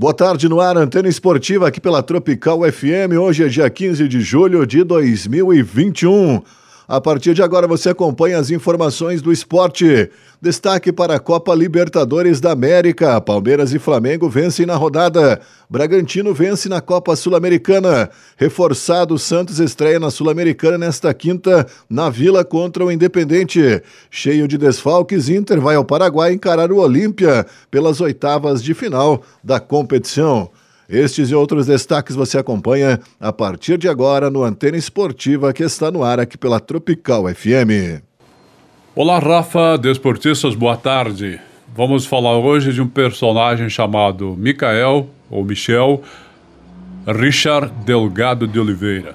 Boa tarde no ar, Antena Esportiva aqui pela Tropical FM. Hoje é dia 15 de julho de 2021. A partir de agora você acompanha as informações do esporte. Destaque para a Copa Libertadores da América. Palmeiras e Flamengo vencem na rodada. Bragantino vence na Copa Sul-Americana. Reforçado, Santos estreia na Sul-Americana nesta quinta, na Vila contra o Independente. Cheio de desfalques, Inter vai ao Paraguai encarar o Olímpia pelas oitavas de final da competição. Estes e outros destaques você acompanha a partir de agora no Antena Esportiva que está no ar aqui pela Tropical FM. Olá, Rafa, desportistas, boa tarde. Vamos falar hoje de um personagem chamado Michael, ou Michel, Richard Delgado de Oliveira.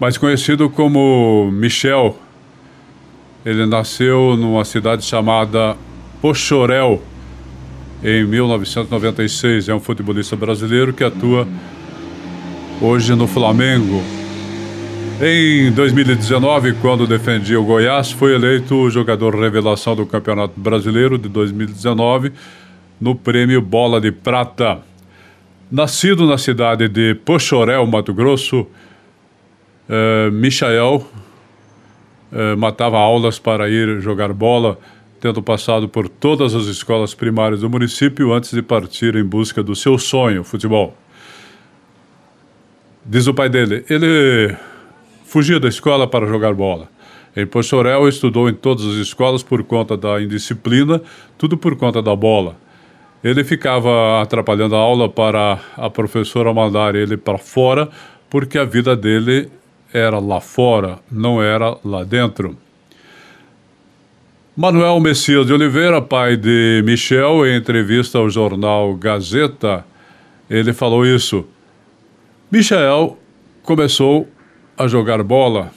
Mais conhecido como Michel, ele nasceu numa cidade chamada Pochorel, em 1996. É um futebolista brasileiro que atua hoje no Flamengo. Em 2019, quando defendia o Goiás, foi eleito o jogador revelação do Campeonato Brasileiro de 2019 no prêmio Bola de Prata. Nascido na cidade de Pochorel, Mato Grosso, eh, Michael eh, matava aulas para ir jogar bola tendo passado por todas as escolas primárias do município antes de partir em busca do seu sonho, futebol. Diz o pai dele, ele fugia da escola para jogar bola. Em Pochorel, estudou em todas as escolas por conta da indisciplina, tudo por conta da bola. Ele ficava atrapalhando a aula para a professora mandar ele para fora, porque a vida dele era lá fora, não era lá dentro. Manuel Messias de Oliveira, pai de Michel, em entrevista ao jornal Gazeta, ele falou isso. Michel começou a jogar bola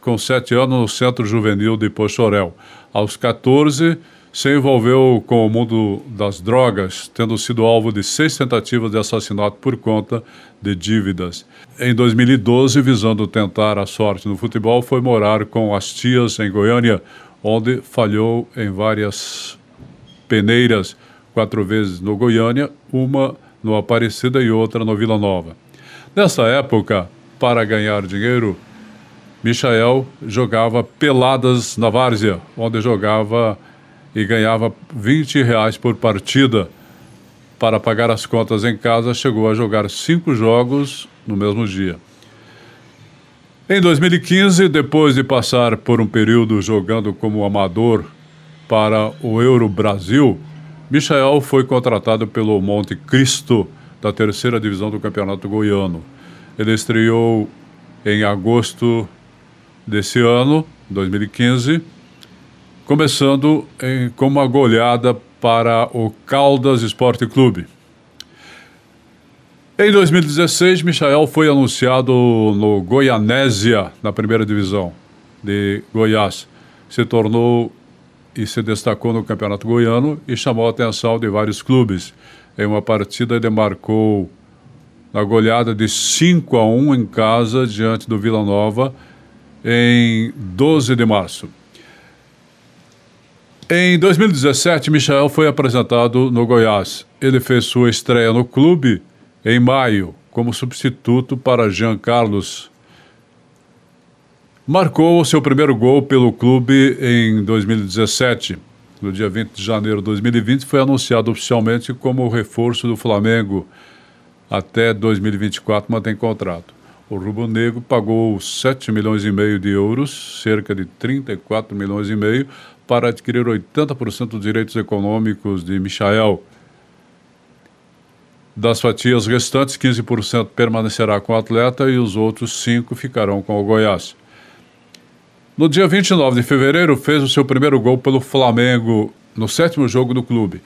com sete anos no Centro Juvenil de Pochorel. Aos 14, se envolveu com o mundo das drogas, tendo sido alvo de seis tentativas de assassinato por conta de dívidas. Em 2012, visando tentar a sorte no futebol, foi morar com as tias em Goiânia, onde falhou em várias peneiras, quatro vezes no Goiânia, uma no Aparecida e outra no Vila Nova. Nessa época, para ganhar dinheiro, Michael jogava peladas na várzea, onde jogava e ganhava 20 reais por partida. Para pagar as contas em casa, chegou a jogar cinco jogos no mesmo dia. Em 2015, depois de passar por um período jogando como amador para o Euro Brasil, Michael foi contratado pelo Monte Cristo da terceira divisão do Campeonato Goiano. Ele estreou em agosto desse ano, 2015, começando em, com uma goleada para o Caldas Esporte Clube. Em 2016, Michael foi anunciado no Goianésia, na primeira divisão de Goiás. Se tornou e se destacou no Campeonato Goiano e chamou a atenção de vários clubes. Em uma partida, ele marcou na goleada de 5 a 1 em casa diante do Vila Nova em 12 de março. Em 2017, Michael foi apresentado no Goiás. Ele fez sua estreia no clube em maio, como substituto para Jean Carlos. Marcou seu primeiro gol pelo clube em 2017. No dia 20 de janeiro de 2020, foi anunciado oficialmente como reforço do Flamengo. Até 2024 mantém contrato. O Rubro Negro pagou 7 milhões e meio de euros, cerca de 34 milhões e meio, para adquirir 80% dos direitos econômicos de Michael. Das fatias restantes, 15% permanecerá com o atleta e os outros 5% ficarão com o Goiás. No dia 29 de fevereiro, fez o seu primeiro gol pelo Flamengo no sétimo jogo do clube.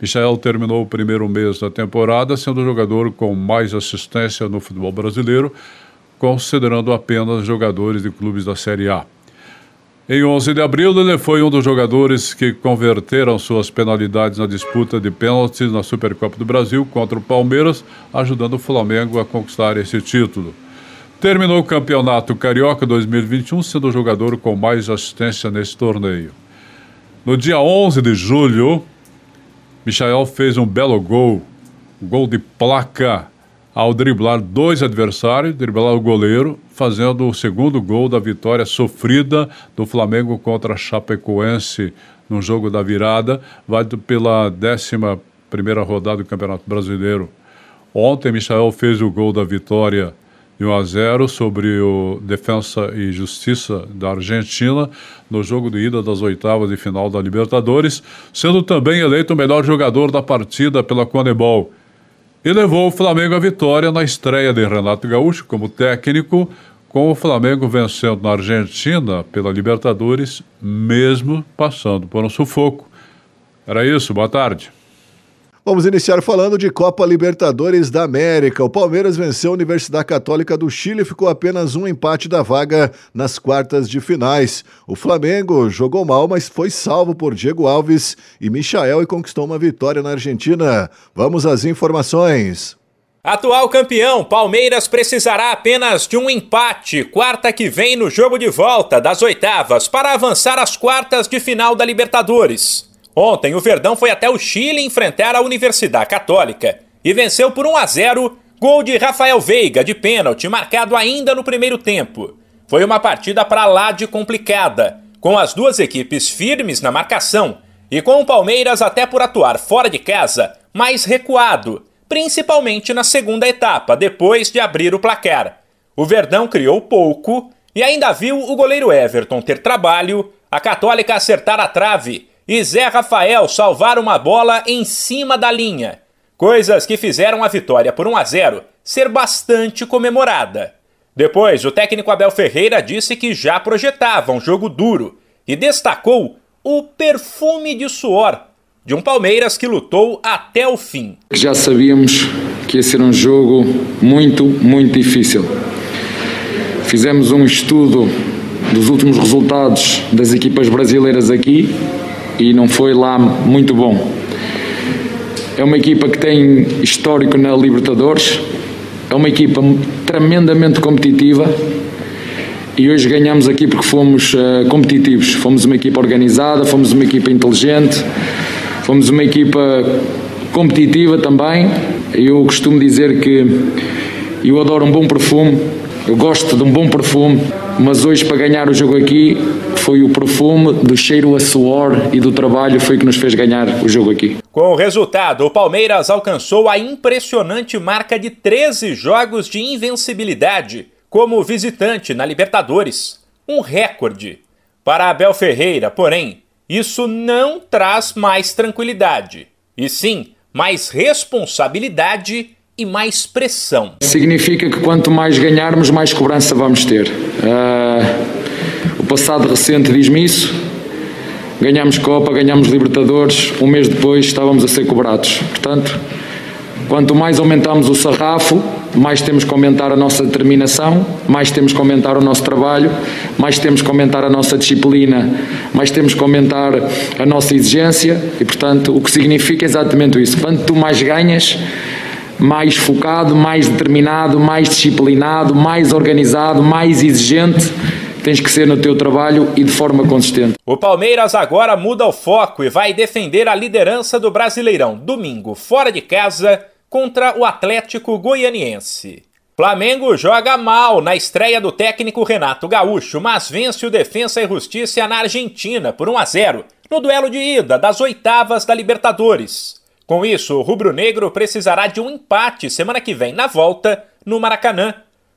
Michael terminou o primeiro mês da temporada sendo o jogador com mais assistência no futebol brasileiro, considerando apenas jogadores de clubes da Série A. Em 11 de abril, ele foi um dos jogadores que converteram suas penalidades na disputa de pênaltis na Supercopa do Brasil contra o Palmeiras, ajudando o Flamengo a conquistar esse título. Terminou o Campeonato Carioca 2021 sendo o jogador com mais assistência nesse torneio. No dia 11 de julho, Michael fez um belo gol gol de placa ao driblar dois adversários, driblar o goleiro, fazendo o segundo gol da vitória sofrida do Flamengo contra a Chapecoense no jogo da virada, válido pela décima primeira rodada do Campeonato Brasileiro. Ontem, Michael fez o gol da vitória de 1 a 0 sobre o Defensa e Justiça da Argentina no jogo de ida das oitavas de final da Libertadores, sendo também eleito o melhor jogador da partida pela Conebol e levou o Flamengo à vitória na estreia de Renato Gaúcho como técnico, com o Flamengo vencendo na Argentina pela Libertadores, mesmo passando por um sufoco. Era isso, boa tarde. Vamos iniciar falando de Copa Libertadores da América. O Palmeiras venceu a Universidade Católica do Chile e ficou apenas um empate da vaga nas quartas de finais. O Flamengo jogou mal, mas foi salvo por Diego Alves e Michael e conquistou uma vitória na Argentina. Vamos às informações. Atual campeão, Palmeiras precisará apenas de um empate quarta que vem no jogo de volta das oitavas para avançar às quartas de final da Libertadores. Ontem, o Verdão foi até o Chile enfrentar a Universidade Católica e venceu por 1 a 0, gol de Rafael Veiga de pênalti, marcado ainda no primeiro tempo. Foi uma partida para lá de complicada, com as duas equipes firmes na marcação e com o Palmeiras até por atuar fora de casa, mais recuado, principalmente na segunda etapa, depois de abrir o placar. O Verdão criou pouco e ainda viu o goleiro Everton ter trabalho, a Católica acertar a trave e Zé Rafael salvar uma bola em cima da linha. Coisas que fizeram a vitória por 1 a 0 ser bastante comemorada. Depois, o técnico Abel Ferreira disse que já projetava um jogo duro e destacou o perfume de suor de um Palmeiras que lutou até o fim. Já sabíamos que ia ser um jogo muito, muito difícil. Fizemos um estudo dos últimos resultados das equipas brasileiras aqui e não foi lá muito bom. É uma equipa que tem histórico na Libertadores, é uma equipa tremendamente competitiva e hoje ganhamos aqui porque fomos uh, competitivos. Fomos uma equipa organizada, fomos uma equipa inteligente, fomos uma equipa competitiva também. Eu costumo dizer que eu adoro um bom perfume, eu gosto de um bom perfume, mas hoje para ganhar o jogo aqui foi o perfume do cheiro a suor e do trabalho foi que nos fez ganhar o jogo aqui. Com o resultado, o Palmeiras alcançou a impressionante marca de 13 jogos de invencibilidade como visitante na Libertadores. Um recorde. Para Abel Ferreira, porém, isso não traz mais tranquilidade, e sim mais responsabilidade e mais pressão. Significa que quanto mais ganharmos, mais cobrança vamos ter. Uh o passado recente diz-me isso. Ganhámos Copa, ganhámos Libertadores, um mês depois estávamos a ser cobrados. Portanto, quanto mais aumentamos o sarrafo, mais temos que aumentar a nossa determinação, mais temos que aumentar o nosso trabalho, mais temos que aumentar a nossa disciplina, mais temos que aumentar a nossa exigência e, portanto, o que significa exatamente isso. Quanto mais ganhas, mais focado, mais determinado, mais disciplinado, mais organizado, mais exigente tens que ser no teu trabalho e de forma consistente. O Palmeiras agora muda o foco e vai defender a liderança do Brasileirão domingo, fora de casa, contra o Atlético Goianiense. Flamengo joga mal na estreia do técnico Renato Gaúcho, mas vence o Defensa e Justiça na Argentina por 1 a 0 no duelo de ida das oitavas da Libertadores. Com isso, o rubro-negro precisará de um empate semana que vem na volta no Maracanã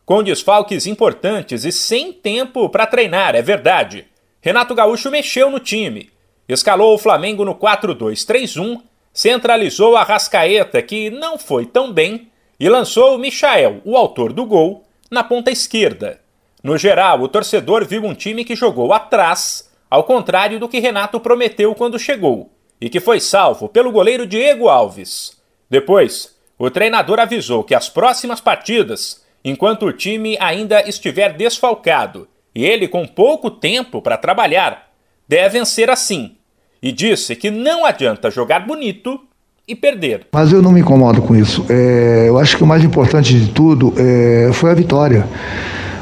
com desfalques importantes e sem tempo para treinar, é verdade. Renato Gaúcho mexeu no time, escalou o Flamengo no 4-2-3-1, centralizou a Rascaeta, que não foi tão bem, e lançou o Michael, o autor do gol, na ponta esquerda. No geral, o torcedor viu um time que jogou atrás, ao contrário do que Renato prometeu quando chegou, e que foi salvo pelo goleiro Diego Alves. Depois, o treinador avisou que as próximas partidas enquanto o time ainda estiver desfalcado e ele com pouco tempo para trabalhar, devem ser assim. E disse que não adianta jogar bonito e perder. Mas eu não me incomodo com isso. É, eu acho que o mais importante de tudo é, foi a vitória.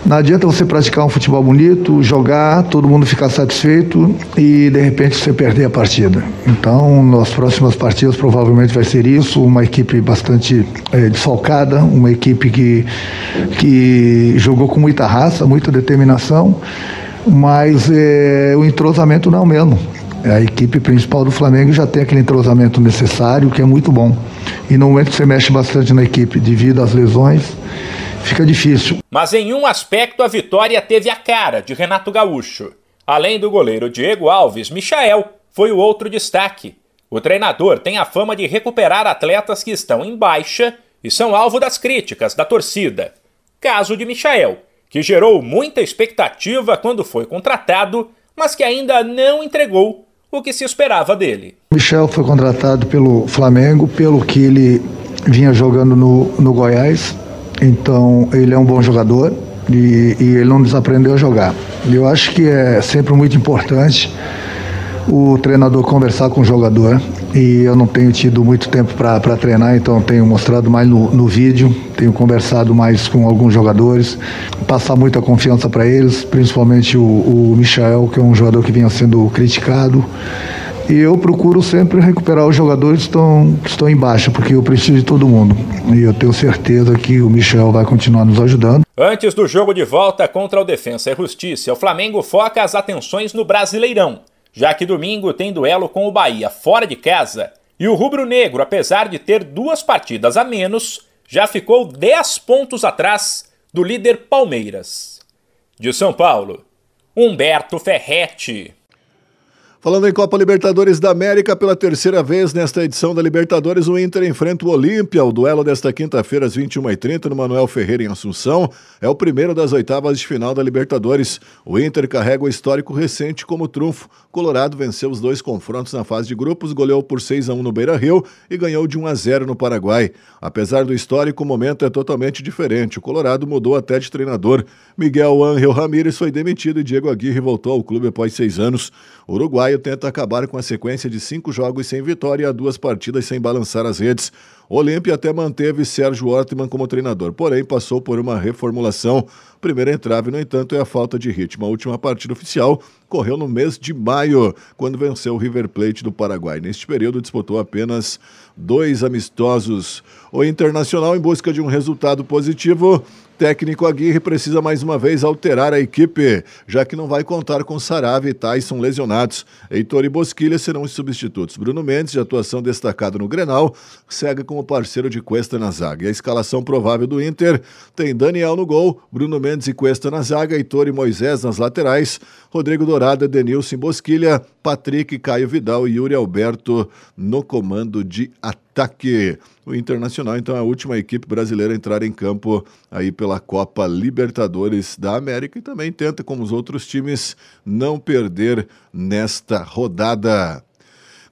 Não adianta você praticar um futebol bonito, jogar, todo mundo ficar satisfeito e de repente você perder a partida. Então, nas próximas partidas provavelmente vai ser isso, uma equipe bastante é, desfalcada, uma equipe que, que jogou com muita raça, muita determinação, mas é, o entrosamento não é o mesmo. A equipe principal do Flamengo já tem aquele entrosamento necessário, que é muito bom. E no momento que você mexe bastante na equipe devido às lesões, fica difícil. Mas em um aspecto a vitória teve a cara de Renato Gaúcho. Além do goleiro Diego Alves, Michael foi o outro destaque. O treinador tem a fama de recuperar atletas que estão em baixa e são alvo das críticas da torcida. Caso de Michael, que gerou muita expectativa quando foi contratado, mas que ainda não entregou o que se esperava dele. Michel foi contratado pelo Flamengo, pelo que ele vinha jogando no, no Goiás. Então, ele é um bom jogador e, e ele não desaprendeu a jogar. Eu acho que é sempre muito importante o treinador conversar com o jogador e eu não tenho tido muito tempo para treinar, então tenho mostrado mais no, no, vídeo, tenho conversado mais com alguns jogadores, passar muita confiança para eles, principalmente o, o Michael, que é um jogador que vinha sendo criticado. E eu procuro sempre recuperar os jogadores que estão, que estão em baixa, porque eu preciso de todo mundo. E eu tenho certeza que o Michel vai continuar nos ajudando. Antes do jogo de volta contra o Defensa e Justiça, o Flamengo foca as atenções no Brasileirão, já que domingo tem duelo com o Bahia fora de casa. E o Rubro Negro, apesar de ter duas partidas a menos, já ficou 10 pontos atrás do líder Palmeiras. De São Paulo, Humberto Ferretti. Falando em Copa Libertadores da América, pela terceira vez nesta edição da Libertadores, o Inter enfrenta o Olímpia. O duelo desta quinta-feira, às 21h30, no Manuel Ferreira, em Assunção, é o primeiro das oitavas de final da Libertadores. O Inter carrega o histórico recente como trunfo. Colorado venceu os dois confrontos na fase de grupos, goleou por 6 a 1 no Beira Rio e ganhou de 1 a 0 no Paraguai. Apesar do histórico, o momento é totalmente diferente. O Colorado mudou até de treinador. Miguel Ángel Ramírez foi demitido e Diego Aguirre voltou ao clube após seis anos. O tenta acabar com a sequência de cinco jogos sem vitória e a duas partidas sem balançar as redes. Olímpia até manteve Sérgio Ortman como treinador, porém passou por uma reformulação. Primeira entrave, no entanto, é a falta de ritmo. A última partida oficial correu no mês de maio, quando venceu o River Plate do Paraguai. Neste período, disputou apenas dois amistosos. O Internacional, em busca de um resultado positivo, Técnico Aguirre precisa mais uma vez alterar a equipe, já que não vai contar com Sarave e Tyson lesionados. Heitor e Bosquilha serão os substitutos. Bruno Mendes, de atuação destacada no Grenal, segue como parceiro de Cuesta na zaga. E a escalação provável do Inter tem Daniel no gol, Bruno Mendes e Cuesta na zaga, Heitor e Moisés nas laterais, Rodrigo Dourado, Denilson Bosquilha, Patrick, Caio Vidal e Yuri Alberto no comando de ataque. O Internacional, então, é a última equipe brasileira a entrar em campo aí pela Copa Libertadores da América e também tenta, como os outros times, não perder nesta rodada.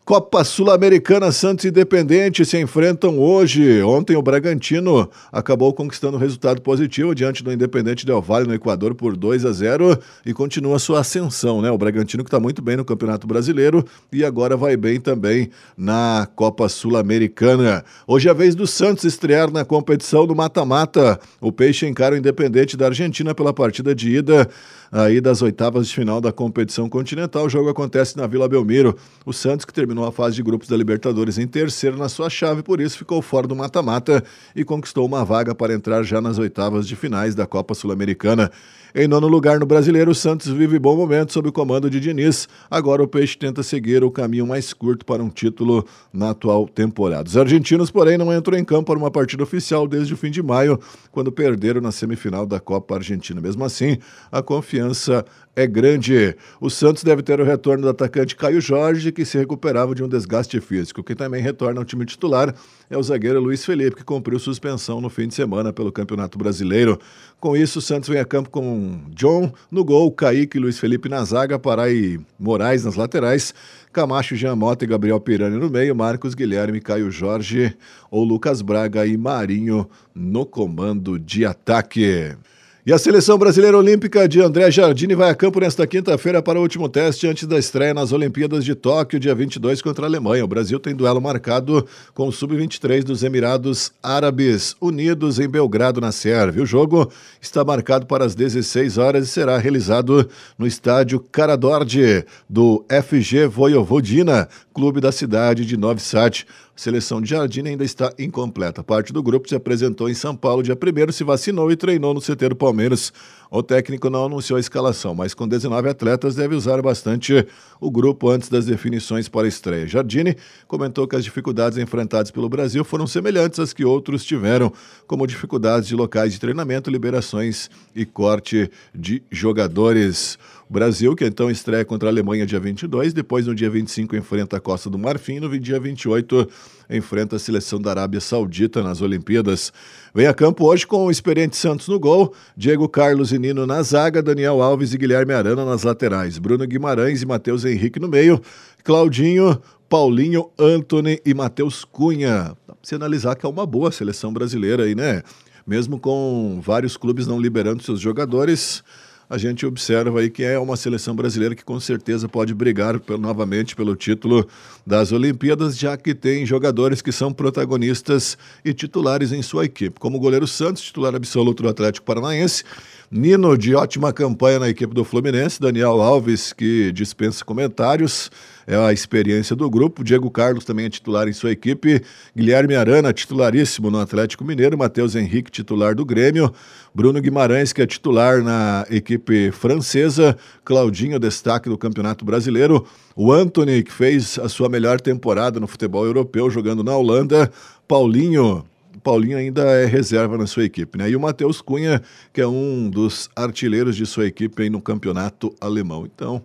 Copa Sul-Americana Santos Independente se enfrentam hoje. Ontem o Bragantino acabou conquistando um resultado positivo diante do Independente Del Valle no Equador por 2 a 0 e continua sua ascensão, né? O Bragantino que está muito bem no Campeonato Brasileiro e agora vai bem também na Copa Sul-Americana. Hoje é a vez do Santos estrear na competição do mata-mata. O Peixe encara o Independente da Argentina pela partida de ida aí das oitavas de final da competição continental. O jogo acontece na Vila Belmiro. O Santos, que terminou a fase de grupos da Libertadores em terceiro na sua chave, por isso ficou fora do mata-mata e conquistou uma vaga para entrar já nas oitavas de finais da Copa Sul-Americana. Em nono lugar no Brasileiro, o Santos vive bom momento sob o comando de Diniz. Agora o Peixe tenta seguir o caminho mais curto para um título na atual temporada. Os argentinos, porém, não entram em campo para uma partida oficial desde o fim de maio, quando perderam na semifinal da Copa Argentina. Mesmo assim, a confiança é grande. O Santos deve ter o retorno do atacante Caio Jorge, que se recuperava de um desgaste físico. Quem também retorna ao time titular é o zagueiro Luiz Felipe, que cumpriu suspensão no fim de semana pelo Campeonato Brasileiro. Com isso, o Santos vem a campo com John no gol, Kaique e Luiz Felipe na zaga, Pará e Moraes nas laterais, Camacho, Jean Mota e Gabriel Pirani no meio, Marcos Guilherme, Caio Jorge ou Lucas Braga e Marinho no comando de ataque. E a seleção brasileira olímpica de André Jardine vai a campo nesta quinta-feira para o último teste antes da estreia nas Olimpíadas de Tóquio, dia 22, contra a Alemanha. O Brasil tem duelo marcado com o Sub-23 dos Emirados Árabes Unidos em Belgrado, na Sérvia. O jogo está marcado para as 16 horas e será realizado no estádio Karadorje do FG Voivodina, clube da cidade de Novi Sad. A seleção de Jardim ainda está incompleta. Parte do grupo se apresentou em São Paulo dia 1 se vacinou e treinou no CT do Palmeiras. O técnico não anunciou a escalação, mas com 19 atletas deve usar bastante o grupo antes das definições para a estreia. Jardine comentou que as dificuldades enfrentadas pelo Brasil foram semelhantes às que outros tiveram, como dificuldades de locais de treinamento, liberações e corte de jogadores. O Brasil, que então estreia contra a Alemanha dia 22, depois no dia 25 enfrenta a Costa do Marfim, no dia 28 enfrenta a seleção da Arábia Saudita nas Olimpíadas. Vem a campo hoje com o experiente Santos no gol, Diego Carlos e Nino na zaga, Daniel Alves e Guilherme Arana nas laterais, Bruno Guimarães e Matheus Henrique no meio, Claudinho, Paulinho, Anthony e Matheus Cunha. Dá pra você analisar que é uma boa seleção brasileira aí, né? Mesmo com vários clubes não liberando seus jogadores, a gente observa aí que é uma seleção brasileira que com certeza pode brigar novamente pelo título das Olimpíadas, já que tem jogadores que são protagonistas e titulares em sua equipe, como o goleiro Santos, titular absoluto do Atlético Paranaense, Nino, de ótima campanha na equipe do Fluminense, Daniel Alves, que dispensa comentários, é a experiência do grupo. Diego Carlos também é titular em sua equipe. Guilherme Arana, titularíssimo no Atlético Mineiro. Matheus Henrique, titular do Grêmio. Bruno Guimarães, que é titular na equipe francesa. Claudinho, destaque do Campeonato Brasileiro. O Anthony, que fez a sua melhor temporada no futebol europeu, jogando na Holanda. Paulinho, Paulinho ainda é reserva na sua equipe, né? E o Matheus Cunha, que é um dos artilheiros de sua equipe aí no campeonato alemão. Então,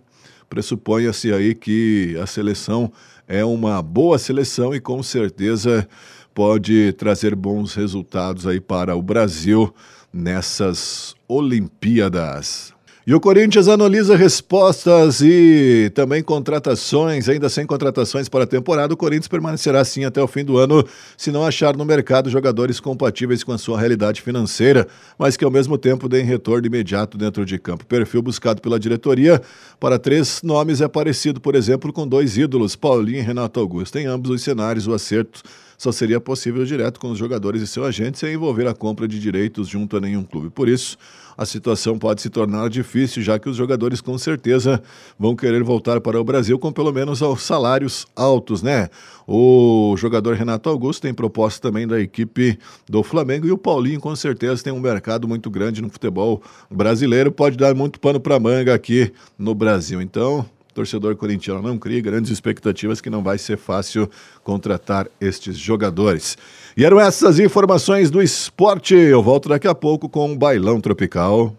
pressupõe-se aí que a seleção é uma boa seleção e com certeza pode trazer bons resultados aí para o Brasil nessas Olimpíadas. E o Corinthians analisa respostas e também contratações, ainda sem contratações para a temporada. O Corinthians permanecerá assim até o fim do ano, se não achar no mercado jogadores compatíveis com a sua realidade financeira, mas que ao mesmo tempo deem retorno imediato dentro de campo. O perfil buscado pela diretoria para três nomes é parecido, por exemplo, com dois ídolos, Paulinho e Renato Augusto. Em ambos os cenários, o acerto só seria possível direto com os jogadores e seu agente sem envolver a compra de direitos junto a nenhum clube. Por isso, a situação pode se tornar difícil, já que os jogadores com certeza vão querer voltar para o Brasil com pelo menos os salários altos, né? O jogador Renato Augusto tem proposta também da equipe do Flamengo e o Paulinho com certeza tem um mercado muito grande no futebol brasileiro, pode dar muito pano para manga aqui no Brasil. Então, torcedor corintiano não cria grandes expectativas que não vai ser fácil contratar estes jogadores. E eram essas informações do esporte. Eu volto daqui a pouco com um bailão tropical.